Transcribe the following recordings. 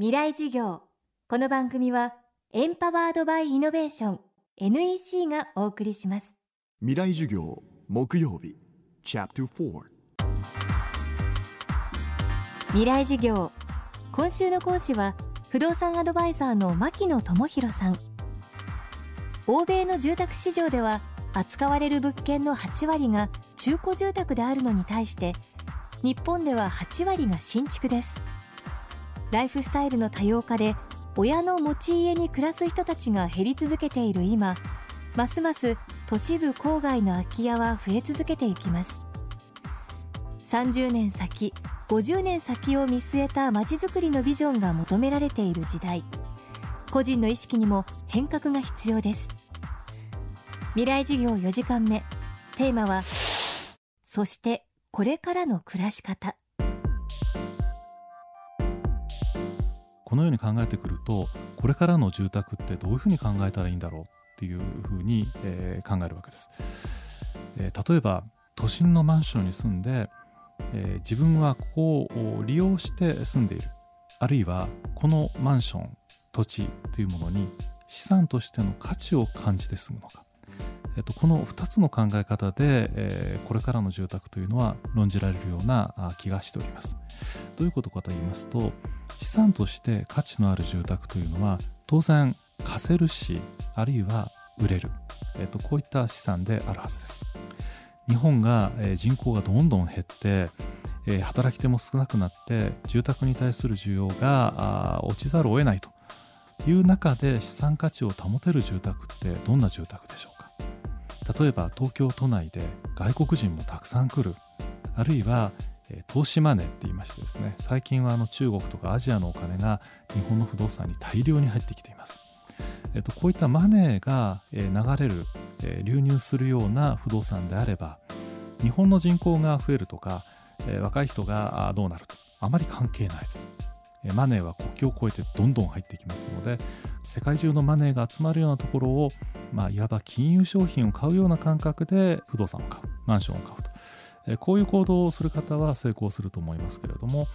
未来授業。この番組はエンパワードバイイノベーション NEC がお送りします。未来授業木曜日チャプター未来授業。今週の講師は不動産アドバイザーの牧野智博さん。欧米の住宅市場では扱われる物件の8割が中古住宅であるのに対して日本では8割が新築ですライフスタイルの多様化で親の持ち家に暮らす人たちが減り続けている今ますます都市部郊外の空き家は増え続けていきます。30年先50年先を見据えたまちづくりのビジョンが求められている時代。個人の意識にも変革が必要です。未来事業4時間目。テーマはそしてこれからの暮らし方。このように考えてくるとこれからの住宅ってどういうふうに考えたらいいんだろう？っていうふうに、えー、考えるわけです、えー、例えば都心のマンションに住んで、えー、自分はここを利用して住んでいる。あるいはこのマンション土地というものに資産としての価値を感じて住むのか。えっと、この2つの考え方で、えー、これからの住宅というのは論じられるような気がしております。どういうことかと言いますと資産として価値のある住宅というのは当然貸せるしあるいは売れる、えっと、こういった資産であるはずです。日本が、え、人口がどんどん減ってえ働き手も少なくなって住宅に対する需要が落ちざるを得ないという中で資産価値を保てる住宅ってどんな住宅でしょう？例えば東京都内で外国人もたくさん来る。あるいは投資マネーって言いましてですね最近はあの中国とかアジアのお金が日本の不動産に大量に入ってきています、えっと、こういったマネーが流れる流入するような不動産であれば日本の人口が増えるとか若い人がどうなると。あまり関係ないです。マネーは国境を越えてどんどん入ってきますので世界中のマネーが集まるようなところを、まあ、いわば金融商品を買うような感覚で不動産を買うマンションを買うと、えこういう行動をする方は成功すると思いますけれども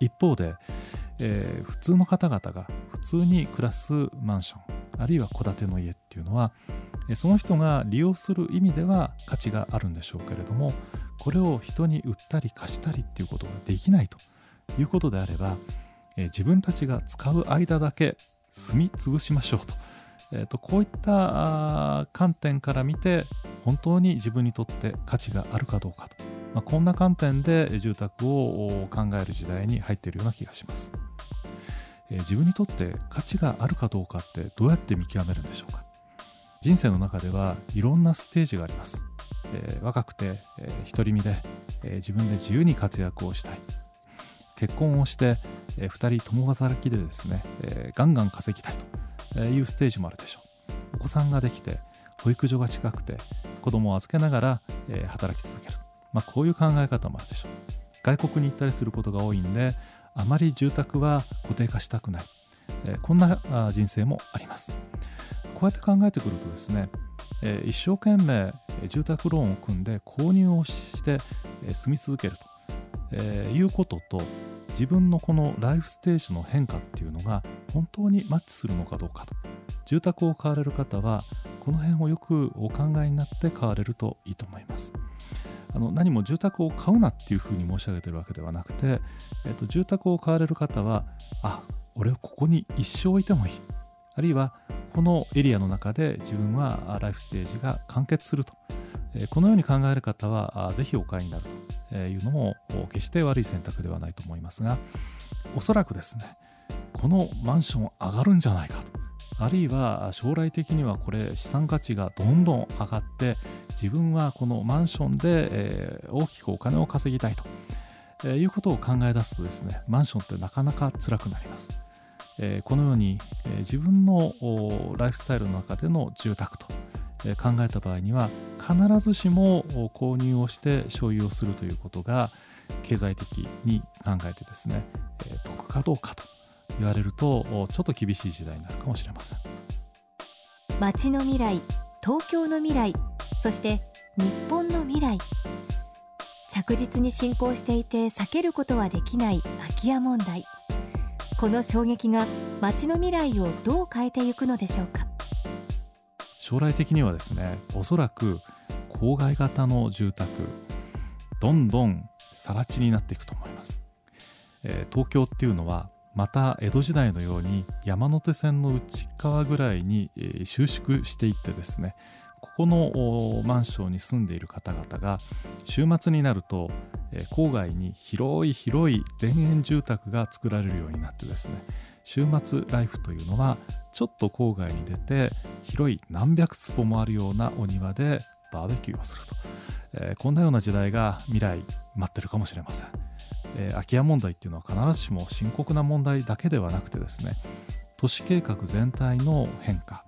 一方で、えー、普通の方々が普通に暮らすマンションあるいは戸建ての家っていうのはその人が利用する意味では価値があるんでしょうけれどもこれを人に売ったり貸したりっていうことができないということであればえ自分たちが使う間だけ住み潰しましょうと,、えーと、こういった観点から見て本当に自分にとって価値があるかどうかと、まあ、こんな観点で住宅を考える時代に入っているような気がします、えー、自分にとって価値があるかどうかってどうやって見極めるんでしょうか。人生の中ではいろんなステージがあります、えー、若くて、えー、独り身で、えー、自分で自由に活躍をしたい。結婚をして、え、2人共働きでですね、えー、ガンガン稼ぎたいというステージもあるでしょう。お子さんができて保育所が近くて子供を預けながら、えー、働き続ける、まあ、こういう考え方もあるでしょう。外国に行ったりすることが多いんであまり住宅は固定化したくない、えー、こんな人生もあります。こうやって考えてくるとですね、えー、一生懸命住宅ローンを組んで購入をして、えー、住み続けると、えー、いうことと自分のこのライフステージの変化っていうのが本当にマッチするのかどうかと。住宅を買われる方はこの辺をよくお考えになって買われるといいと思います。あの何も住宅を買うなっていうふうに申し上げてるわけではなくて、えー、と住宅を買われる方はあ俺ここに一生置いてもいい。あるいはこのエリアの中で自分はライフステージが完結すると、え、このように考える方はぜひお買いになると。いうのも決して悪い選択ではないと思いますがおそらくですねこのマンション上がるんじゃないかと。あるいは将来的にはこれ資産価値がどんどん上がって自分はこのマンションで、大きくお金を稼ぎたいと、いうことを考え出すとですねマンションってなかなか辛くなります、このように、自分のライフスタイルの中での住宅と考えた場合には必ずしも購入をして所有をするということが経済的に考えてですね得かどうかと言われるとちょっと厳しい時代になるかもしれません。街の未来東京の未来そして日本の未来。着実に進行していて避けることはできない空き家問題。この衝撃が街の未来をどう変えていくのでしょうか。将来的にはですねおそらく郊外型の住宅どんどん更地になっていくと思います、えー、東京っていうのはまた江戸時代のように山手線の内側ぐらいに、収縮していってですねここのマンションに住んでいる方々が週末になると、え、郊外に広い広い田園住宅が作られるようになってですね週末ライフというのはちょっと郊外に出て広い何百坪もあるようなお庭でバーベキューをすると、え、こんなような時代が未来待ってるかもしれません、え、空き家問題っていうのは必ずしも深刻な問題だけではなくてですね都市計画全体の変化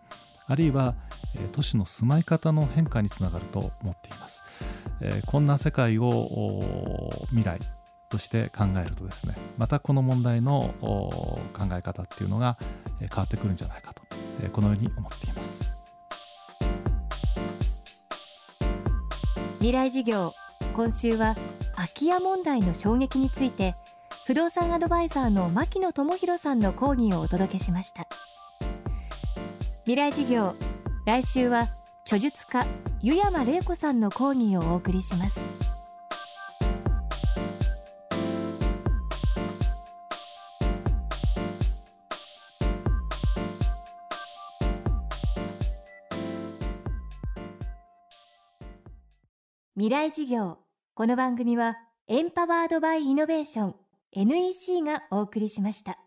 あるいは都市の住まい方の変化につながると思っています。こんな世界を未来として考えるとですねまたこの問題の考え方っていうのが変わってくるんじゃないかとこのように思っています未来事業今週は空き家問題の衝撃について不動産アドバイザーの牧野智博さんの講義をお届けしました。未来事業。来週は著述家湯山玲子さんの講義をお送りします。未来事業。この番組はエンパワードバイイノベーション NEC がお送りしました。